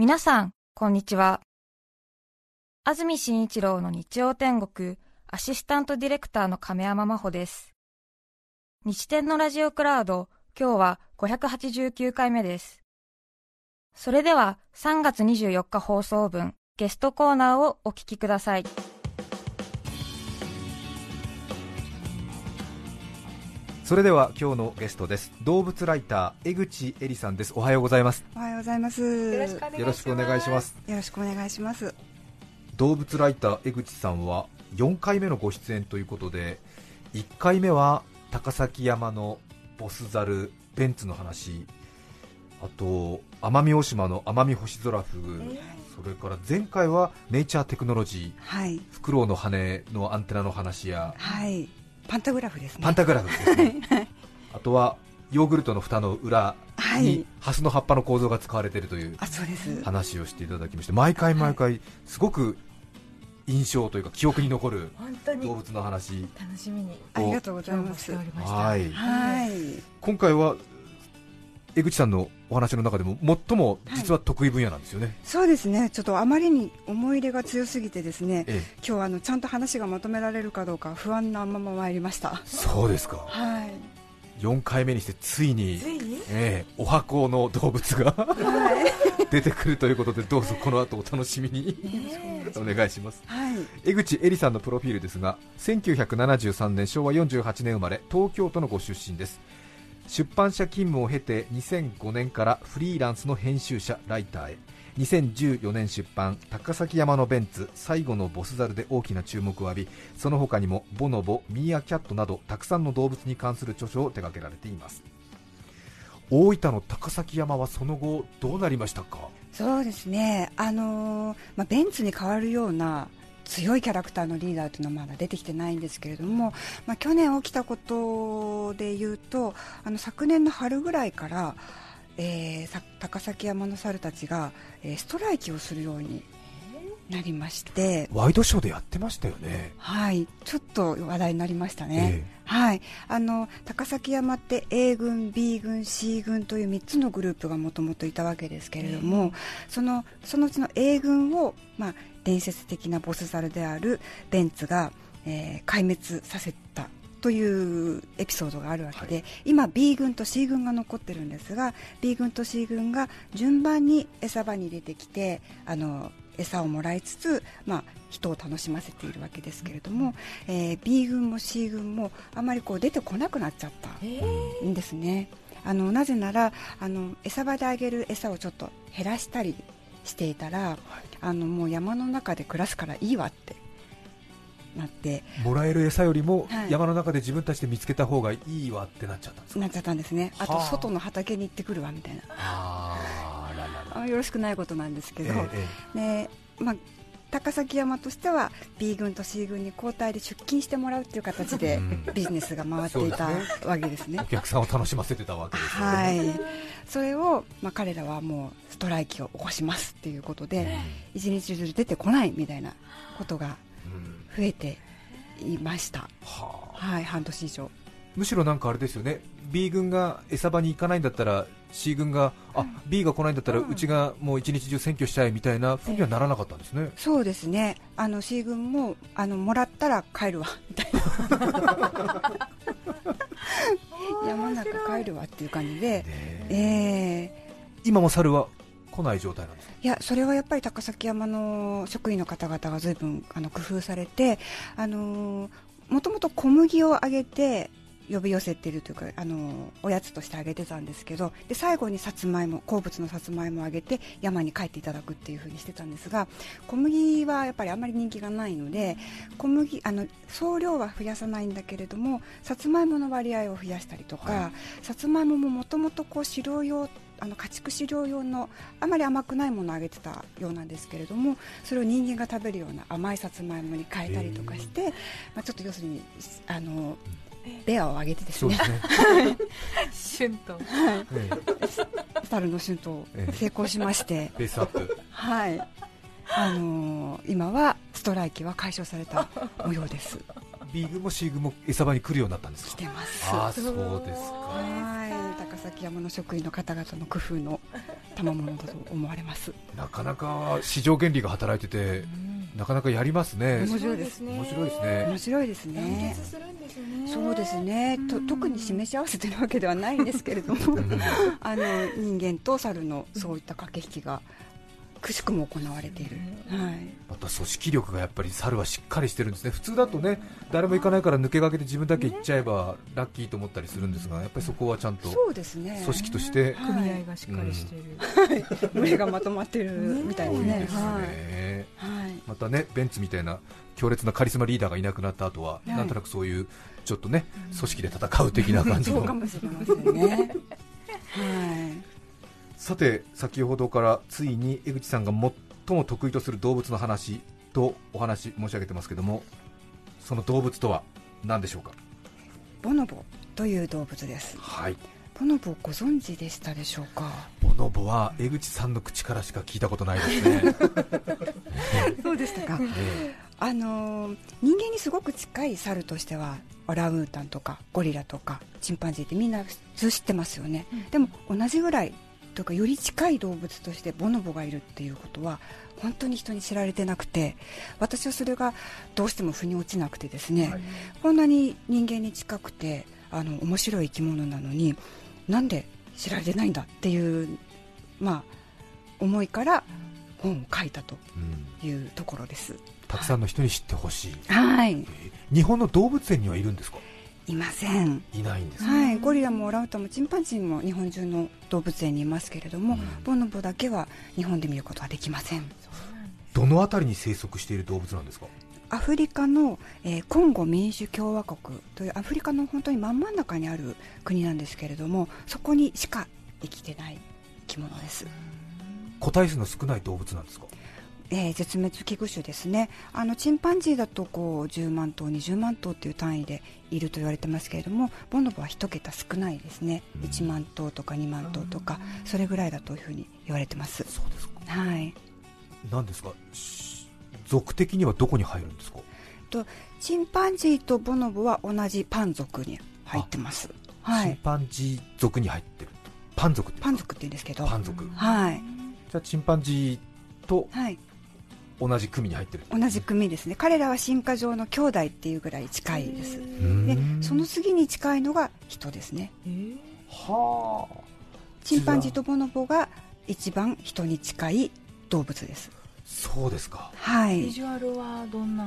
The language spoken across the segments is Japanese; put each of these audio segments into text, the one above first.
皆さん、こんにちは。安住紳一郎の日曜天国、アシスタントディレクターの亀山真帆です。日天のラジオクラウド、今日は589回目です。それでは3月24日放送分、ゲストコーナーをお聞きください。それでは今日のゲストです。動物ライター江口恵里さんです。おはようございます。おはようございます。よろしくお願いします。よろしくお願いします。動物ライター江口さんは4回目のご出演ということで1回目は高崎山のボスザルベンツの話あと奄美大島の奄美星空フグ、えー、それから前回はネイチャーテクノロジー、はい、フクロウの羽のアンテナの話や、はい、パンタグラフですね。パンタグラフですね。あとはヨーグルトの蓋の裏にハスの葉っぱの構造が使われているという話をしていただきまして毎回毎回すごく印象というか記憶に残る動物の話楽しみに。ありがとうございます。はい、はい、今回は江口さんのお話の中でも最も実は得意分野なんですよね、はい、そうですね。ちょっとあまりに思い入れが強すぎてですね、ええ、今日あのちゃんと話がまとめられるかどうか不安なまま参りました。そうですか。はい。4回目にしてついにええ、お箱の動物がはい、出てくるということでどうぞこの後お楽しみに、えー、お願いします、はい、江口恵里さんのプロフィールですが1973年昭和48年生まれ東京都のご出身です出版社勤務を経て2005年からフリーランスの編集者ライターへ。2014年出版高崎山のベンツ最後のボスザルで大きな注目を浴びその他にもボノボミーアキャットなどたくさんの動物に関する著書を手掛けられています。大分の高崎山はその後どうなりましたか？そうですね。あの、まあ、ベンツに代わるような強いキャラクターのリーダーというのはまだ出てきてないんですけれども、まあ、去年起きたことでいうとあの昨年の春ぐらいから、えー、高崎山の猿たちが、えー、ストライキをするようになりまして。ワイドショーでやってましたよね。はい。ちょっと話題になりましたね、えー、はい。あの高崎山って A 軍 B 軍 C 軍という3つのグループがもともといたわけですけれども、えー、そのそのうちの A 軍を、まあ、伝説的なボス猿であるベンツが、えー、壊滅させたというエピソードがあるわけで、はい、今 B 軍と C 軍が残ってるんですが B 軍と C 軍が順番に餌場に出てきてあの餌をもらいつつ、まあ、人を楽しませているわけですけれども、えー、B 軍も C 軍もあまりこう出てこなくなっちゃったんですね。あのなぜならあの餌場であげる餌をちょっと減らしたりしていたら、はい、あのもう山の中で暮らすからいいわってなって。もらえる餌よりも山の中で自分たちで見つけた方がいいわってなっちゃったんですなっちゃったんですね。あ。と外の畑に行ってくるわみたいな。あららよろしくないことなんですけど、ええ。でまあ、高崎山としては B 軍と C 軍に交代で出勤してもらうという形でビジネスが回っていたわけですね、お客さんを楽しませてたわけですね、はい、それを、まあ、彼らはもうストライキを起こしますっていうことで、一日中出てこないみたいなことが増えていました、はあ、はい、半年以上むしろなんかあれですよね。B 軍が餌場に行かないんだったら C 軍があ、B が来ないんだったらうちがもう一日中占拠したいみたいなふうにはならなかったんですね、そうですね。あの C 軍もあのもらったら帰るわみたいな。山中帰るわっていう感じで、えー、今も猿は来ない状態なんですいやそれはやっぱり高崎山の職員の方々がずいぶんあの工夫されてあのもともと小麦をあげて呼び寄せているというかあのおやつとしてあげてたんですけどで最後にさつまいも好物のさつまいもをあげて山に帰っていただくっていう風にしてたんですが小麦はやっぱりあまり人気がないので小麦あの総量は増やさないんだけれどもさつまいもの割合を増やしたりとか、はい、さつまいもももともと飼料用あの家畜飼料用のあまり甘くないものをあげてたようなんですけれどもそれを人間が食べるような甘いさつまいもに変えたりとかして、まあ、ちょっと要するにあのベアを上げてですね、春闘、はい、猿の春闘成功しまして、ベースアップ、はい、あのー、今はストライキは解消された模様です。B 軍も C 軍も餌場に来るようになったんですか？来てます。あそうですか。はい。高崎山の職員の方々の工夫の賜物だと思われます。なかなか市場原理が働いてて、なかなかやりますね。面白いですね。面白いですね。面白いですね。そうですね。と特に示し合わせてるわけではないんですけれども、あの人間と猿のそういった駆け引きがくしくも行われている、はい、また組織力がやっぱり猿はしっかりしてるんですね、普通だとね誰も行かないから抜け駆けで自分だけ行っちゃえばラッキーと思ったりするんですが、やっぱりそこはちゃんと組織として、組合がしっかりしてい。る、群れがまとまってるみたいですね。はい、またねベンツみたいな強烈なカリスマリーダーがいなくなった後は、なんとなくそういうちょっとね組織で戦う的な感じの。そうかもしれませんね。はいさて先ほどからついに江口さんが最も得意とする動物の話とお話申し上げてますけどもその動物とは何でしょうか？ボノボという動物です。はい。ボノボご存知でしたでしょうか？ボノボは江口さんの口からしか聞いたことないですね。そうでしたか、えあの人間にすごく近い猿としてはオランウータンとかゴリラとかチンパンジーってみんな普通知ってますよね、うん、でも同じぐらいとかより近い動物としてボノボがいるっていうことは本当に人に知られてなくて私はそれがどうしても腑に落ちなくてですね、はい、こんなに人間に近くてあの面白い生き物なのになんで知られてないんだっていう、まあ、思いから本を書いたというところです、うん、たくさんの人に知ってほしい、はい、えー、日本の動物園にはいるんですか？いません。いないんです、はい、ゴリラもオランウータンもチンパンジーも日本中の動物園にいますけれども、うん、ボノボだけは日本で見ることはできません。どの辺りに生息している動物なんですか？アフリカの、えー、コンゴ民主共和国というアフリカの本当に真ん真ん中にある国なんですけれどもそこにしか生きてない生き物です。個体数の少ない動物なんですか？えー、絶滅危惧種ですね。あのチンパンジーだとこう10万頭20万頭という単位でいると言われてますけれどもボノボは1桁少ないですね、うん、1万頭とか2万頭とかそれぐらいだというふうに言われてます。そうですか。はい。何ですか？属的にはどこに入るんですか？とチンパンジーとボノボは同じパン族に入ってます、はい、チンパンジー族に入ってる。パン族パン族って言うんですけど。パン族。はい。じゃあチンパンジーと、はい同じ組に入ってる。同じ組ですね。彼らは進化上の兄弟っていうぐらい近いです。でその次に近いのが人ですね。はあ。チンパンジーとボノボが一番人に近い動物です。そうですか。はい。ビジュアルはどんな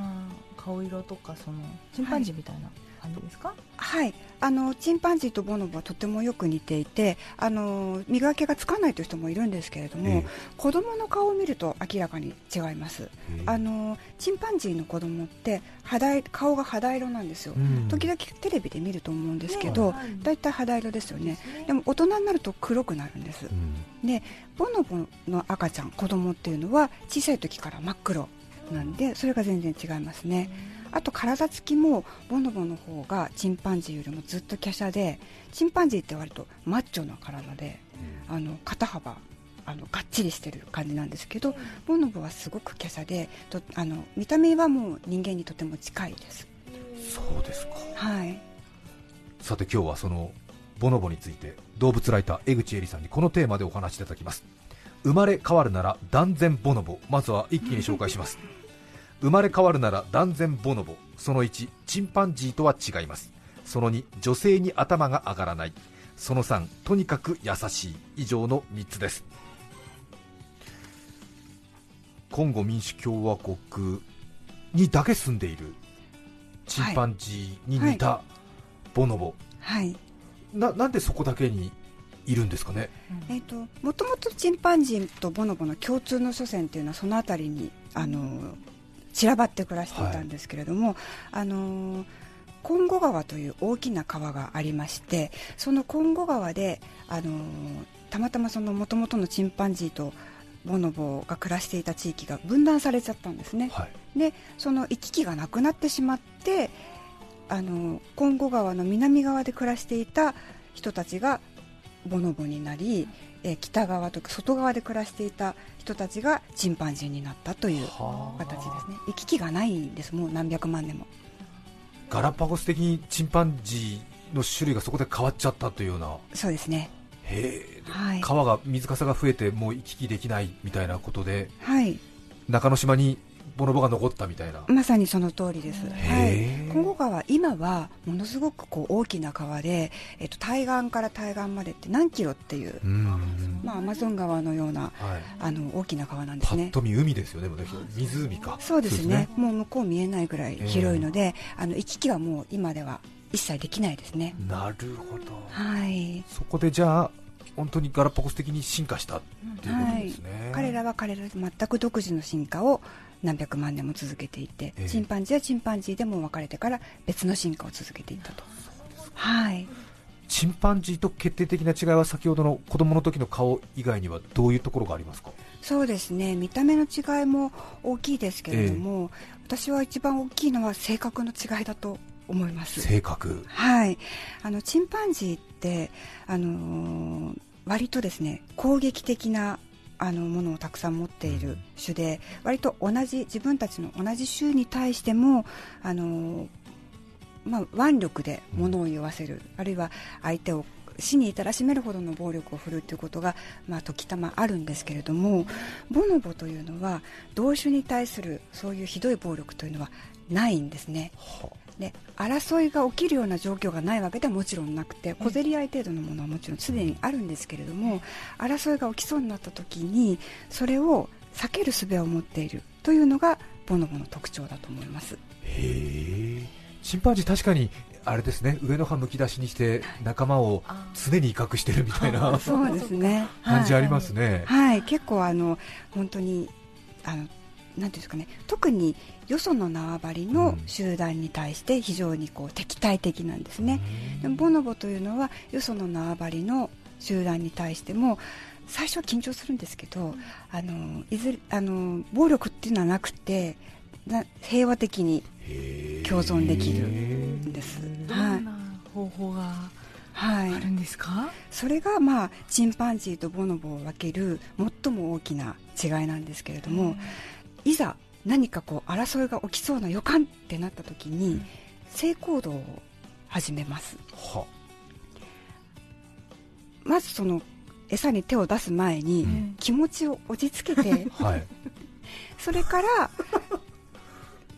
顔色とかそのチンパンジーみたいな、はい感じですか？はい。あのチンパンジーとボノボはとてもよく似ていてあの見分けがつかないという人もいるんですけれども、えー、子供の顔を見ると明らかに違います、えー、あのチンパンジーの子供って肌顔が肌色なんですよ、うん、時々テレビで見ると思うんですけど、だい。たい肌色ですよね。でも大人になると黒くなるんです、うん、でボノボの赤ちゃん子供っていうのは小さい時から真っ黒なんでそれが全然違いますね、あと体つきもボノボの方がチンパンジーよりもずっと華奢でチンパンジーって割とマッチョな体で、うん、あの肩幅あのがっちりしてる感じなんですけど、ボノボはすごく華奢でとあの見た目はもう人間にとても近いです。そうですか。はい。さて今日はそのボノボについて動物ライター江口恵里さんにこのテーマでお話しいただきます。生まれ変わるなら断然ボノボ。まずは一気に紹介します生まれ変わるなら断然ボノボ。その1チンパンジーとは違います。その2女性に頭が上がらない。その3とにかく優しい。以上の3つです。コンゴ民主共和国にだけ住んでいる。チンパンジーに似たボノボ、はい、ななんでそこだけにいるんですかね、えーと、もともとチンパンジーとボノボの共通の祖先というのはその辺りにあの散らばって暮らしていたんですけれども、はい、あのコンゴ川という大きな川がありましてそのコンゴ川であのたまたまその元々のチンパンジーとボノボが暮らしていた地域が分断されちゃったんですね、はい、でその行き来がなくなってしまってあのコンゴ川の南側で暮らしていた人たちがボノボになり、え北側とか外側で暮らしていた人たちがチンパンジーになったという形ですね。行き来がないんですもう何百万年も。ガラパゴス的にチンパンジーの種類がそこで変わっちゃったというような。そうですね。へえ。はい、川が水かさが増えてもう行き来できないみたいなことで、はい、中之島にボノボが残ったみたいな。まさにその通りです、はい、金剛川今はものすごくこう大きな川で、えっと、対岸から対岸までって何キロっていう、まあ、アマゾン川のような、はい、あの大きな川なんですね。と見海ですよね湖か。そうですね、ね、もう向こう見えないぐらい広いので、あの行き来はもう今では一切できないですね。なるほど、はい、そこでじゃあ本当にガラパゴス的に進化したっていうことですね、はい、彼らは彼ら全く独自の進化を何百万年も続けていて、えー、チンパンジーはチンパンジーでも分かれてから別の進化を続けていったと。はい。チンパンジーと決定的な違いは先ほどの子供の時の顔以外にはどういうところがありますか？そうですね。見た目の違いも大きいですけれども、えー、私は一番大きいのは性格の違いだと思います。性格。はい。あのチンパンジーってあのー、割とですね攻撃的なあのものをたくさん持っている種で割と同じ自分たちの同じ種に対してもあの、まあ、腕力で物を言わせる。あるいは相手を死に至らしめるほどの暴力を振るうということが、まあ、時たまあるんですけれどもボノボというのは同種に対するそういうひどい暴力というのはないんですね。で争いが起きるような状況がないわけではもちろんなくて小競り合い程度のものはもちろんすでにあるんですけれども争いが起きそうになった時にそれを避ける術を持っているというのがボノボの特徴だと思います。へえ。チンパンジー確かにあれですね。上の歯むき出しにして仲間を常に威嚇してるみたいなそうですね。感じありますね、はい、はい、結構あの本当にあのなんですかね特によその縄張りの集団に対して非常にこう敵対的なんですね、でもボノボというのはよその縄張りの集団に対しても最初は緊張するんですけど、あのいずれあの暴力っていうのはなくてな平和的に共存できるんです。はい、方法がはい、あるんですか？それが、まあ、チンパンジーとボノボを分ける最も大きな違いなんですけれどもいざ何かこう争いが起きそうな予感ってなった時に、性行動を始めます、は。まずその餌に手を出す前に、気持ちを落ち着けて、はい、それから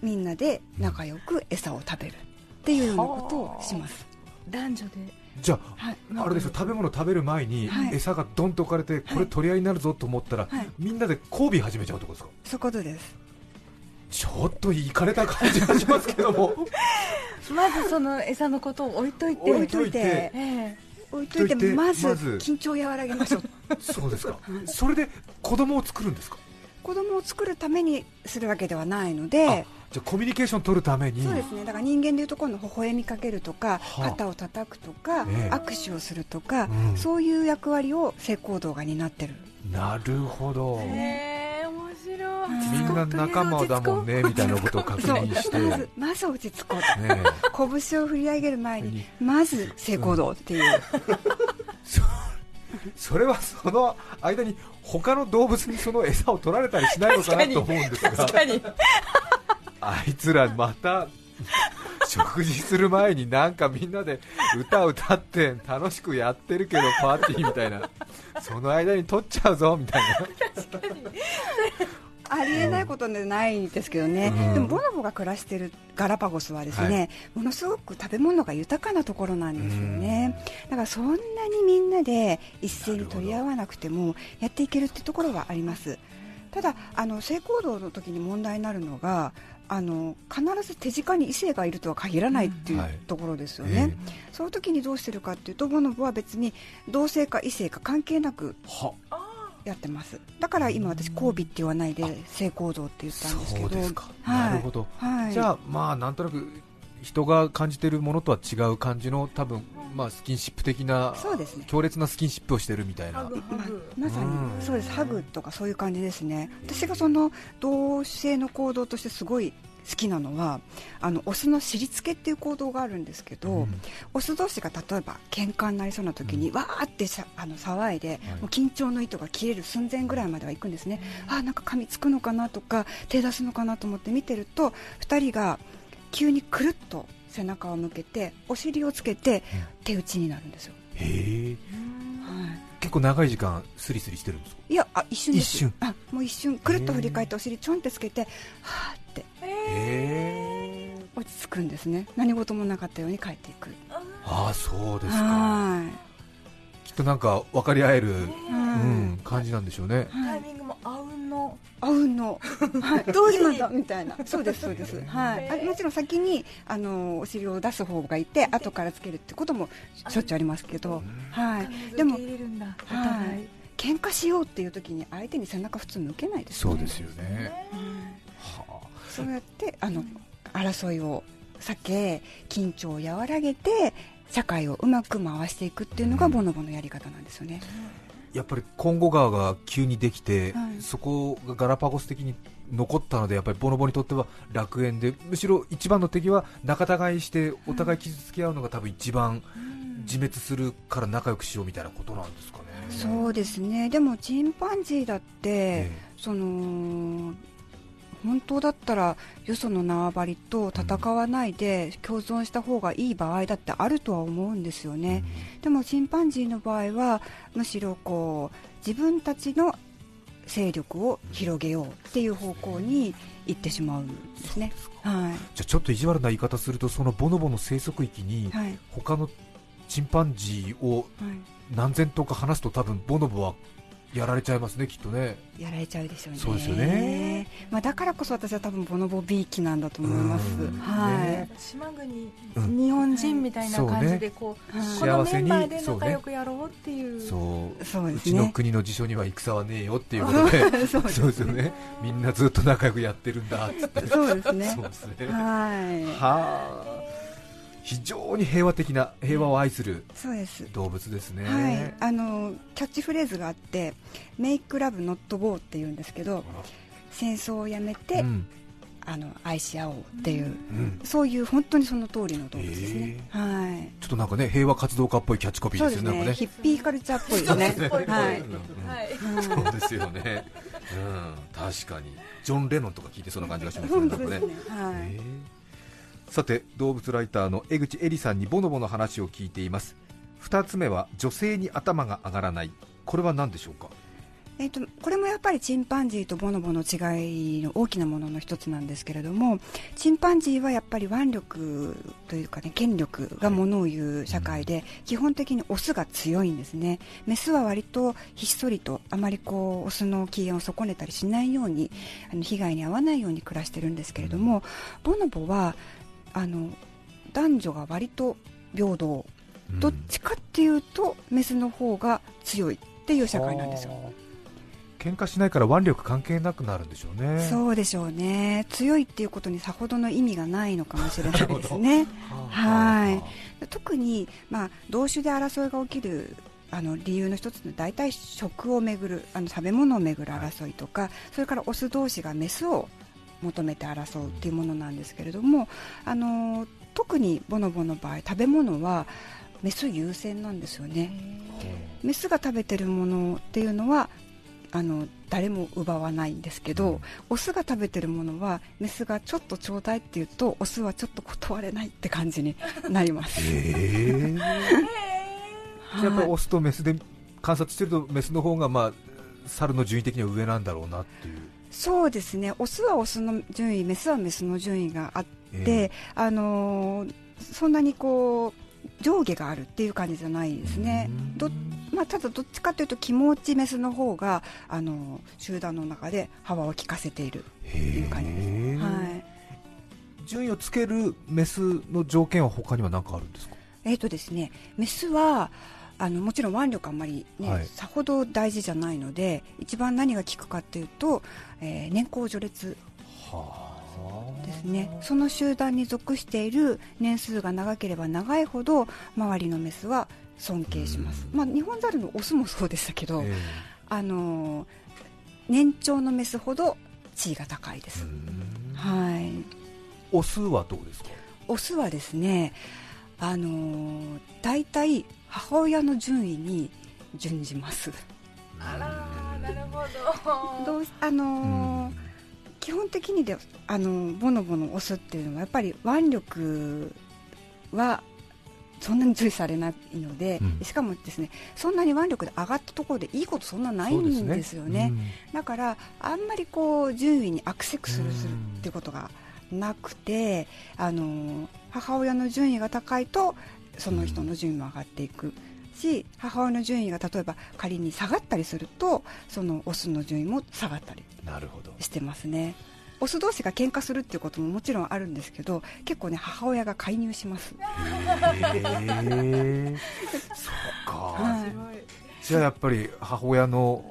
みんなで仲良く餌を食べるっていうようなことをします、男女でじゃあ、はい、あれですよ食べ物食べる前に、餌がどんと置かれて、これ取り合いになるぞと思ったら、みんなで交尾始めちゃうってことですか？そういうことです。ちょっといかれた感じがしますけども。まずその餌のことを置いといて置いといて、ええ、置いといてまず緊張を和らげましょう。そうですか。それで子供を作るんですか？子供を作るためにするわけではないのでじゃコミュニケーション取るために。そうですね。だから人間でいうところの微笑みかけるとか、はあ、肩を叩くとか、え握手をするとか、うん、そういう役割を性行動が担ってる。なるほど、えみんな仲間だもんねみたいなことを確認して。まずまず落ち着こうと、ね、拳を振り上げる前にまず性行動っていう、それはその間に他の動物にその餌を取られたりしないのかなと思うんですがあいつらまた食事する前になんかみんなで歌歌って楽しくやってるけどパーティーみたいな。その間に取っちゃうぞみたいな。ありえないことでないですけどね、うん、でもボノボが暮らしているガラパゴスはですね、はい、ものすごく食べ物が豊かなところなんですよね、うん、だからそんなにみんなで一斉に取り合わなくてもやっていけるってところはあります。ただあの性行動の時に問題になるのがあの必ず手近に異性がいるとは限らないっていうところですよね、はいえー、その時にどうしてるかっていうとボノボは別に同性か異性か関係なくやってます。だから今私交尾って言わないで性行動って言ったんですけど。なるほど、はい、じゃあまあなんとなく人が感じているものとは違う感じの多分まあスキンシップ的なそうです、ね、強烈なスキンシップをしてるみたいな、ままさにそうです。ハグとかそういう感じですね。私がその同性の行動としてすごい好きなのはあのオスの尻付けっていう行動があるんですけど、うん、オス同士が例えば喧嘩になりそうな時に、うん、わーってさあの騒いで、はい、もう緊張の糸が切れる寸前ぐらいまでは行くんですね、うん、あなんか噛みつくのかなとか手出すのかなと思って見てると2人が急にくるっと背中を向けてお尻をつけて手打ちになるんですよ。へはい。構長い時間スリスリしてるんですか？いやあ一瞬です。一瞬。あもう一瞬。くるっと振り返ってお尻ちょんってつけてはーって。落ち着くんですね。何事もなかったように帰っていく。ああそうですか。きっとなんか分かり合える、うん、感じなんでしょうね。タイミングもあうんのあうんの、はい、どう今だみたいな。そうですそうです。はい。あもちろん先にあのお尻を出す方がいて後からつけるってこともしょっちゅうありますけどはい。でもはい。喧嘩しようっていう時に相手に背中普通向けないですそうですよね、そうやってあの争いを避け緊張を和らげて社会をうまく回していくっていうのがボノボのやり方なんですよね、やっぱりコンゴ川が急にできて、はい、そこがガラパゴス的に残ったのでやっぱりボノボにとっては楽園でむしろ一番の敵は仲違いしてお互い傷つけ合うのが多分一番自滅するから仲良くしようみたいなことなんですかね。そうですね。でもチンパンジーだって、えー、その本当だったらよその縄張りと戦わないで共存した方がいい場合だってあるとは思うんですよね、うん、でもチンパンジーの場合はむしろこう自分たちの勢力を広げようっていう方向に行ってしまうんですね、はい、じゃちょっと意地悪な言い方するとそのボノボの生息域に他のチンパンジーを何千頭か離すと多分ボノボはやられちゃいますね、きっとね。やられちゃうでしょうね。そうですよね。まあだからこそ私は多分ボノボビーキなんだと思います。はい。島国、日本人みたいな感じでこう、このメンバーで仲良くやろうっていう。そう。そううちの国の辞書には戦はねえよっていうことで、そうですよね。みんなずっと仲良くやってるんだって。そうですね。そうですね。はい。はあ。非常に平和的な平和を愛する動物ですね、はい、あのキャッチフレーズがあって「メイクラブノットボー」っていうんですけど戦争をやめて、うん、あの愛し合おうっていう、うん、そういう本当にその通りの動物ですね、はい、ちょっとなんかね平和活動家っぽいキャッチコピーですよねね。ヒッピーカルチャーっぽいですね。はい、そうですよね、うん、確かに。ジョン・レノンとか聞いてそんな感じがしますねね、はい、さて動物ライターの江口恵里さんにボノボの話を聞いています。2つ目は女性に頭が上がらない。これは何でしょうか？えと、これもやっぱりチンパンジーとボノボの違いの大きなものの一つなんですけれどもチンパンジーはやっぱり腕力というかね権力がものを言う社会で、はい、基本的にオスが強いんですね。メスは割とひっそりとあまりこうオスの機嫌を損ねたりしないようにあの被害に遭わないように暮らしてるんですけれども、うん、ボノボはあの男女が割と平等、うん、どっちかっていうとメスの方が強いっていう社会なんですよ。喧嘩しないから腕力関係なくなるんでしょうね。そうでしょうね。強いっていうことにさほどの意味がないのかもしれないですね。はい。特に、まあ、同種で争いが起きるあの理由の一つの大体食をめぐるあの食べ物をめぐる争いとか、はい、それからオス同士がメスを求めて争うっていうものなんですけれどもあの特にボノボの場合食べ物はメス優先なんですよね。メスが食べてるものっていうのはあの誰も奪わないんですけど、うん、オスが食べてるものはメスがちょっとちょうだいって言うとオスはちょっと断れないって感じになります。えー、やっぱりオスとメスで観察してるとメスの方がまあ猿の順位的には上なんだろうなっていうそうですね。オスはオスの順位メスはメスの順位があって、えー、あのー、そんなにこう上下があるっていう感じじゃないですね。どまあ、ただどっちかというと気持ちメスの方があの集団の中で幅を利かせているっていう感じです、はい、順位をつけるメスの条件は他には何かあるんですか？えっ、ー、とですねメスはあのもちろん腕力あんまりね、はい、さほど大事じゃないので一番何が効くかっていうと、えー、年功序列ですね。その集団に属している年数が長ければ長いほど周りのメスは尊敬します、まあ、日本ザルのオスもそうでしたけど、えー、あの年長のメスほど地位が高いです、はい、オスはどうですか？オスはですねあの大体母親の順位に準じます。あらなるほど。どうあのー、基本的にであのボノボノ押すっていうのはやっぱり腕力はそんなに注意されないので、うん、しかもですねそんなに腕力で上がったところでいいことそんなないんですよね、ねうん、だからあんまりこう順位にアクセクするするっていうことがなくて、あの母親の順位が高いとその人の順位も上がっていく。し母親の順位が例えば仮に下がったりするとそのオスの順位も下がったりしてますね。オス同士が喧嘩するっていうことももちろんあるんですけど結構ね母親が介入しますへえそうか、はい、じゃあやっぱり母親の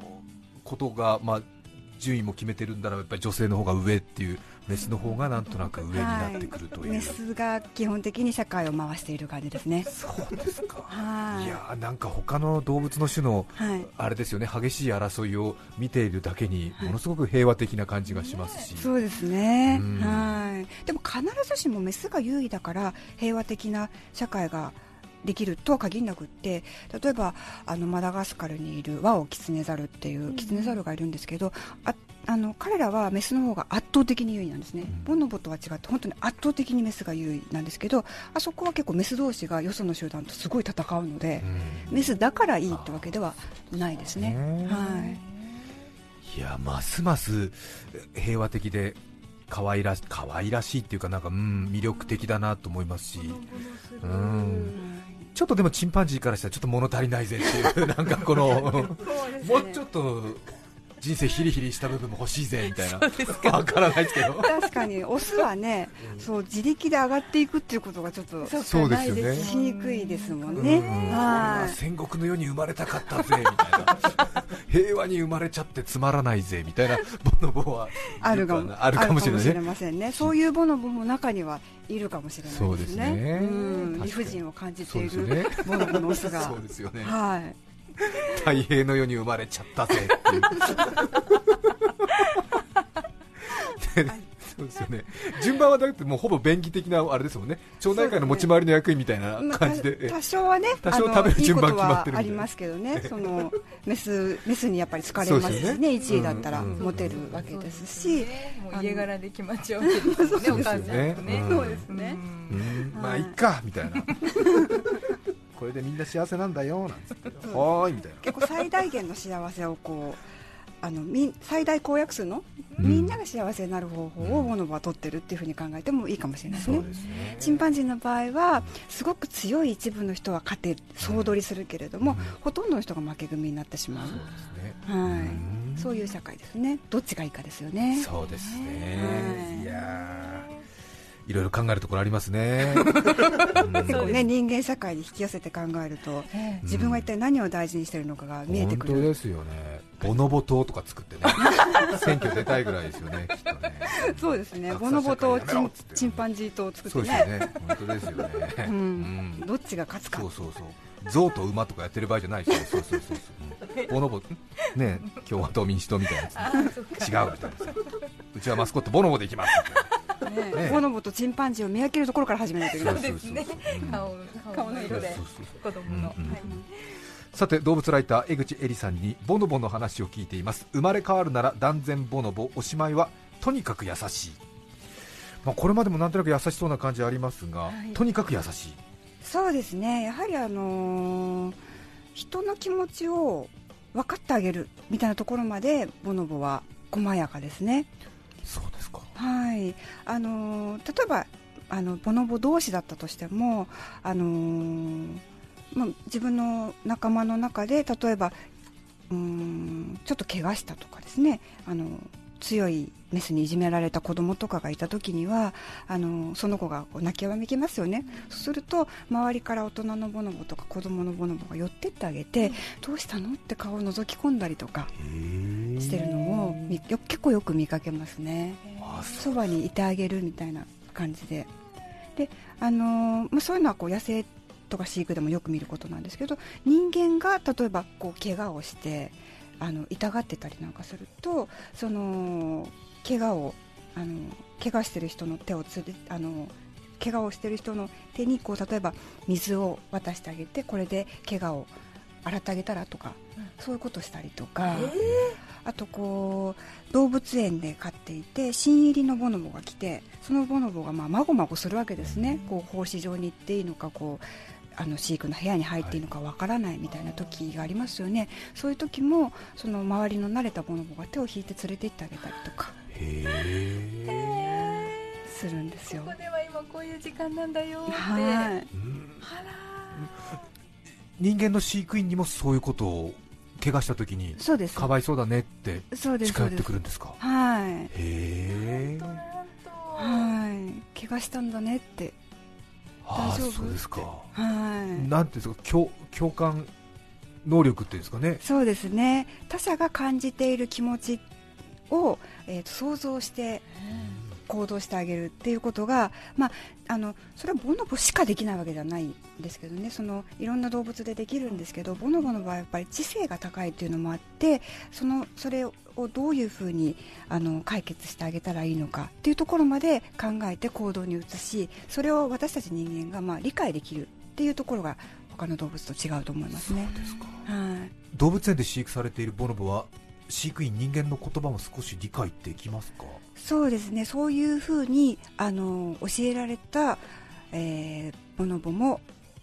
ことが、まあ、順位も決めてるんだらやっぱり女性の方が上っていうメスの方がなんとなく上になってくるという、はい、メスが基本的に社会を回している感じですね。そうですか、はい、いやなんか他の動物の種の、はい、あれですよね激しい争いを見ているだけにものすごく平和的な感じがしますし、そうですね、はい。でも必ずしもメスが優位だから平和的な社会ができるとは限らなくって例えばあのマダガスカルにいるワオキツネザルっていうキツネザルがいるんですけどああの彼らはメスの方が圧倒的に優位なんですね、ボノボとは違って本当に圧倒的にメスが優位なんですけどあそこは結構メス同士がよその集団とすごい戦うので、メスだからいいってわけではないですね。はい、いやますます平和的で可愛ら可愛らしいっていうかなんかうん魅力的だなと思いますし、うんちょっとでもチンパンジーからしたらちょっと物足りないぜっていうなんかこの、もうちょっと人生ヒリヒリした部分も欲しいぜ みたいな、わからないですけど。確かにオスはね、そう自力で上がっていくっていうことがちょっとそうですよね。しにくいですもんね、はい、戦国の世に生まれたかったぜみたいな、平和に生まれちゃってつまらないぜみたいなボノボはあるかもあるかもしれませんね、そういうボノボも中にはいるかもしれないですね、そうですね。理不尽を感じているボノボのオスが。そうですよね。はい太平の世に生まれちゃったぜっていう。そうですよね。順番はだってもうほぼ便宜的なあれですもんね。町内会の持ち回りの役員みたいな感じで、ね、多少はね多少食べる順番決まってるありますけどね。そのメスメスにやっぱり好かれますしね。ね。1位だったらモテるわけですし、もう家柄で決まっちゃうわけですねお母さんね。そうですね。まあいっかみたいなこれでみんな幸せなんだよなんつって。はーいみたいな。結構最大限の幸せをこうあのみ最大公約数の、うん、みんなが幸せになる方法をボノボは取ってるっていうふうに考えてもいいかもしれないですね。うんすね、チンパンジーの場合はすごく強い一部の人は勝て総取りするけれども、うん、ほとんどの人が負け組になってしまう。そうですね、はい、そういう社会ですね。どっちがいいかですよね。そうですね、はい、いやいろいろ考えるところありますね。結構ね人間社会に引き寄せて考えると、自分は一体何を大事にしているのかが見えてくる、本当ですよね。ボノボ島とか作ってね。選挙出たいぐらいですよねきっとね。そうですね。ボノボ島チンチンパンジー島を作ってね。そうですね。本当ですよね、うん、うん、どっちが勝つか。そうそうそう。象と馬とかやってる場合じゃないですよ、そうそうそうそう、ボノボ、ね、共和党、民主党みたいなやつ、違うみたいな。さ、うちはマスコット、ボノボでいきますね、ボノボとチンパンジーを見分けるところから始めないといけない。ですね、顔の色で、子供の。さて動物ライター江口恵里さんにボノボの話を聞いています。生まれ変わるなら断然ボノボおしまいはとにかく優しい、まあ、これまでもなんとなく優しそうな感じありますが、はい、とにかく優しい。そうですね。やはりあのー、人の気持ちを分かってあげるみたいなところまでボノボは細やかですね。そうですかはい。あのー、例えばあのボノボ同士だったとしてもあのー、まあ、自分の仲間の中で例えばうんちょっと怪我したとかですね。あの強いメスにいじめられた子供とかがいた時にはあのその子がこう泣きわめきますよね、そうすると周りから大人のボノボとか子供のボノボが寄ってってあげて、どうしたの？って顔を覗き込んだりとかしてるのを結構よく見かけますねそばにいてあげるみたいな感じで。であのまあ、そういうのはこう野生とか飼育でもよく見ることなんですけど人間が例えばこう怪我をしてあの痛がってたりなんかするとその怪我をあの怪我してる人の手をつあの怪我をしてる人の手にこう例えば水を渡してあげてこれで怪我を洗ってあげたらとか、うん、そういうことしたりとか、えー、あとこう動物園で飼っていて新入りのボノボが来てそのボノボがまあまごまごするわけですね、こう放飼場に行っていいのかこうあの飼育の部屋に入っていいのかわからないみたいな時がありますよね、そういう時もその周りの慣れたボノボが手を引いて連れて行ってあげたりとかするんですよ。ここでは今こういう時間なんだよって、はい、人間の飼育員にもそういうことを怪我した時にそうです。かわいそうだねって近寄ってくるんですか？はい。へえ。はい。怪我したんだねって。大丈夫？そうですか。はい。なんていうんですか？共共感能力っていうんですかね？そうですね。他者が感じている気持ちを、えーと、想像して行動してあげるっていうことが、まあ、あのそれはボノボしかできないわけではないんですけどね。そのいろんな動物でできるんですけどボノボの場合はやっぱり知性が高いっていうのもあってそのそれをどういうふうにあの解決してあげたらいいのかっていうところまで考えて行動に移しそれを私たち人間がまあ理解できるっていうところが他の動物と違うと思いますね。すはい、動物園で飼育されているボノボは飼育員人間の言葉も少し理解できますか？そうですね。そういうふうにあの教えられた、えー、ボノボも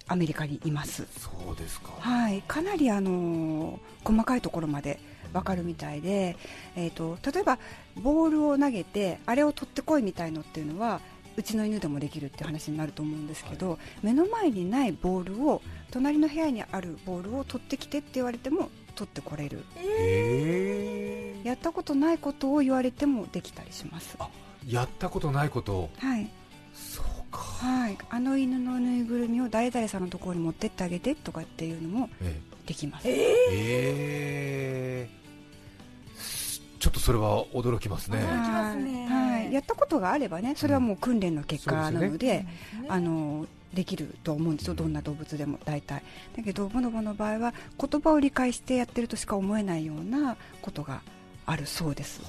アメリカにいます。そうですか、はい、かなりあの細かいところまで分かるみたいで、えーと、例えばボールを投げてあれを取ってこいみたいのっていうのはうちの犬でもできるって話になると思うんですけど、はい、目の前にないボールを隣の部屋にあるボールを取ってきてって言われても取ってこれる、えー、やったことないことを言われてもできたりします。やったことないことを？はい。そうか。はい。あの犬のぬいぐるみを誰々さんのところに持ってってあげてとかっていうのもできます。えー、え。ー、ちょっとそれは驚きますね。驚きますね。はい。やったことがあればねそれはもう訓練の結果なのでうん。でね、あのできると思うんですよ、どんな動物でも大体。だけど、ボノボの場合は言葉を理解してやってるとしか思えないようなことがあるそうです。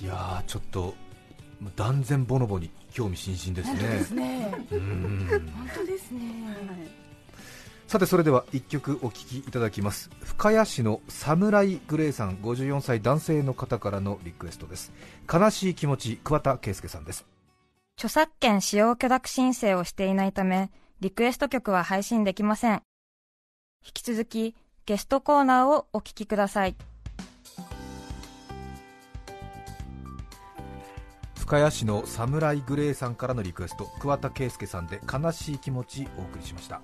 いやちょっと断然ボノボに興味津々ですね。ですね。本当ですね。さてそれでは1曲お聴きいただきます深谷市のサムライグレイさん54歳男性の方からのリクエストです悲しい気持ち桑田佳祐さんです著作権使用許諾申請をしていないため、リクエスト曲は配信できません。引き続き、ゲストコーナーをお聞きください。深谷市のサムライグレーさんからのリクエスト桑田佳祐さんで悲しい気持ちお送りしました。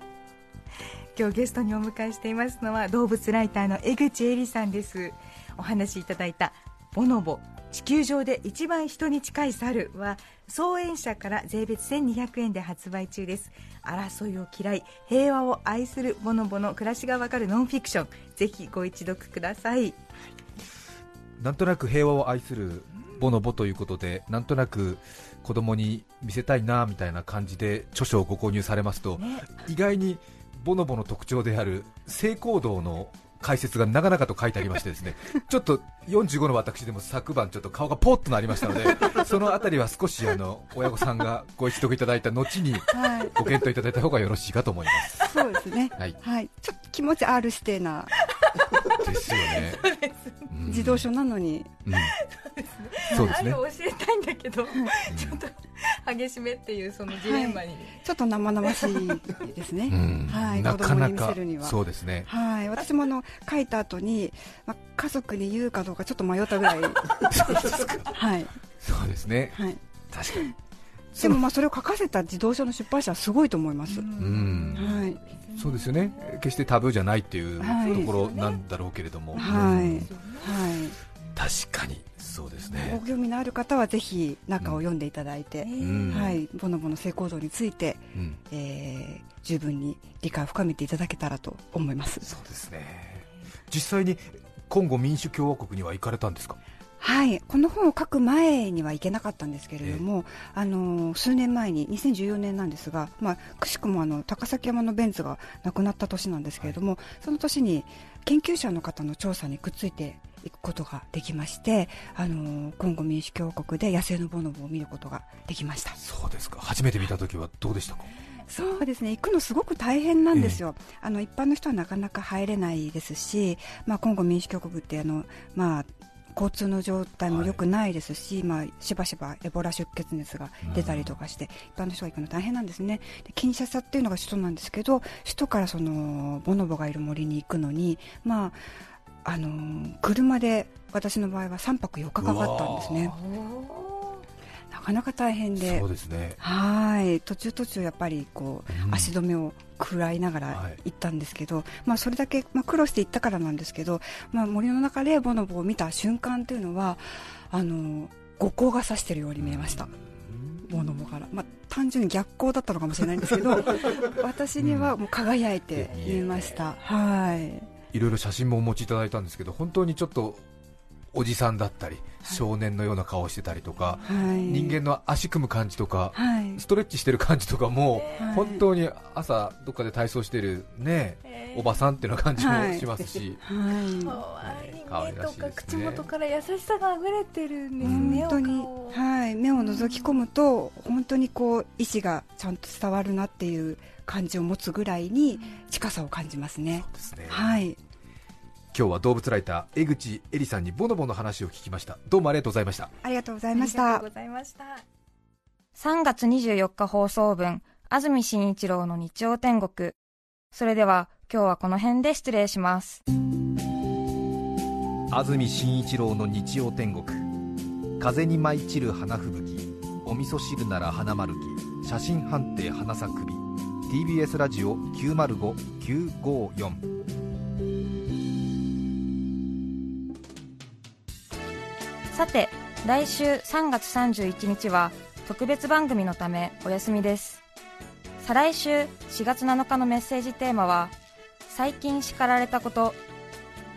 今日ゲストにお迎えしていますのは動物ライターの江口恵里さんです。お話しいただいたボノボ地球上で一番人に近い猿は創演者から税別1200円で発売中です。争いを嫌い平和を愛するボノボの暮らしがわかるノンフィクション。ぜひご一読ください。なんとなく平和を愛するボノボということでなんとなく子供に見せたいなみたいな感じで著書をご購入されますと、ね、意外にボノボの特徴である性行動の解説が長々と書いてありましてですね ちょっと45の私でも昨晩ちょっと顔がポッとなりましたので そのあたりは少しあの親御さんがご一読いただいた後にご検討いただいた方がよろしいかと思います。そうですね。はい。はい、ちょっと気持ち R 指定な。ですよね。自動書なのに。うん、そうですね。教えたいんだけど、ちょっと激しめっていうそのジレンマに、ちょっと生々しいですね。はい。なかなかそうですね。はい。私もあの書いた後に、まあ家族に言うかどうかちょっと迷ったぐらい。はい。そうですね。はい。確かに。でもまあそれを書かせた自動車の出版社はすごいと思います。うん。はい。そうですよね。決してタブーじゃないっていうところなんだろうけれども。はい。はい。確かにそうですね。ご興味のある方はぜひ中を読んでいただいて、はい、ボノボの性行動について、うえ十分に理解を深めていただけたらと思います。そうですね。実際にコンゴ民主共和国には行かれたんですか？はいこの本を書く前には行けなかったんですけれども、あの数年前に2014年なんですが、まあ、くしくもあの高崎山のベンツが亡くなった年なんですけれども、はい、その年に研究者の方の調査にくっついていくことができましてあのコンゴ民主共和国で野生のボノボを見ることができました。そうですか。初めて見た時はどうでしたか？そうですね。行くのすごく大変なんですよ、えー、あの一般の人はなかなか入れないですし、まあ、コンゴ民主共和国ってあの、まあ、交通の状態も良くないですし、はい、まあ、しばしばエボラ出血熱が出たりとかして、うん、一般の人が行くの大変なんですね。でキンシャサっていうのが首都なんですけど首都からそのボノボがいる森に行くのに、まああのー、車で私の場合は3泊4日かかったんですね。なかなか大変で、そうですね。はい。途中途中やっぱりこう、うん、足止めを食らいながら行ったんですけど、はい、まあそれだけまあ苦労して行ったからなんですけど、まあ森の中でボノボを見た瞬間というのはあの五光が差しているように見えました。ボノボから、まあ、単純に逆光だったのかもしれないんですけど 私にはもう輝いて見えました、はいいろいろ写真もお持ちいただいたんですけど本当にちょっとおじさんだったり、少年のような顔をしてたりとか、はい、人間の足組む感じとか、はい、ストレッチしてる感じとかも、はい、本当に朝どっかで体操してるね、おばさんっていう感じもしますし、可愛い。目とか口元から優しさが溢れてるんですね、本当に、はい、目を覗き込むと本当にこう意志がちゃんと伝わるなっていう感じを持つぐらいに近さを感じますね。そうですね。はい今日は動物ライター江口恵里さんにボノボの話を聞きました。どうもありがとうございました。ありがとうございました。3月24日放送分安住紳一郎の日曜天国。それでは今日はこの辺で失礼します。安住紳一郎の日曜天国。風に舞い散る花吹雪お味噌汁なら花丸き写真判定花咲くび TBS ラジオ905954さて来週3月31日は特別番組のためお休みです。再来週4月7日のメッセージテーマは最近叱られたこと。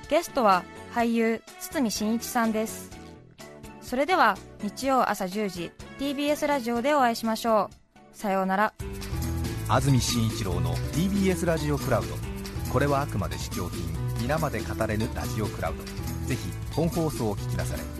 ゲストは俳優堤真一さんです。それでは日曜朝10時 TBS ラジオでお会いしましょう。さようなら。安住紳一郎の TBS ラジオクラウド。これはあくまで試供品皆まで語れぬラジオクラウド。ぜひ本放送を聞きなされ。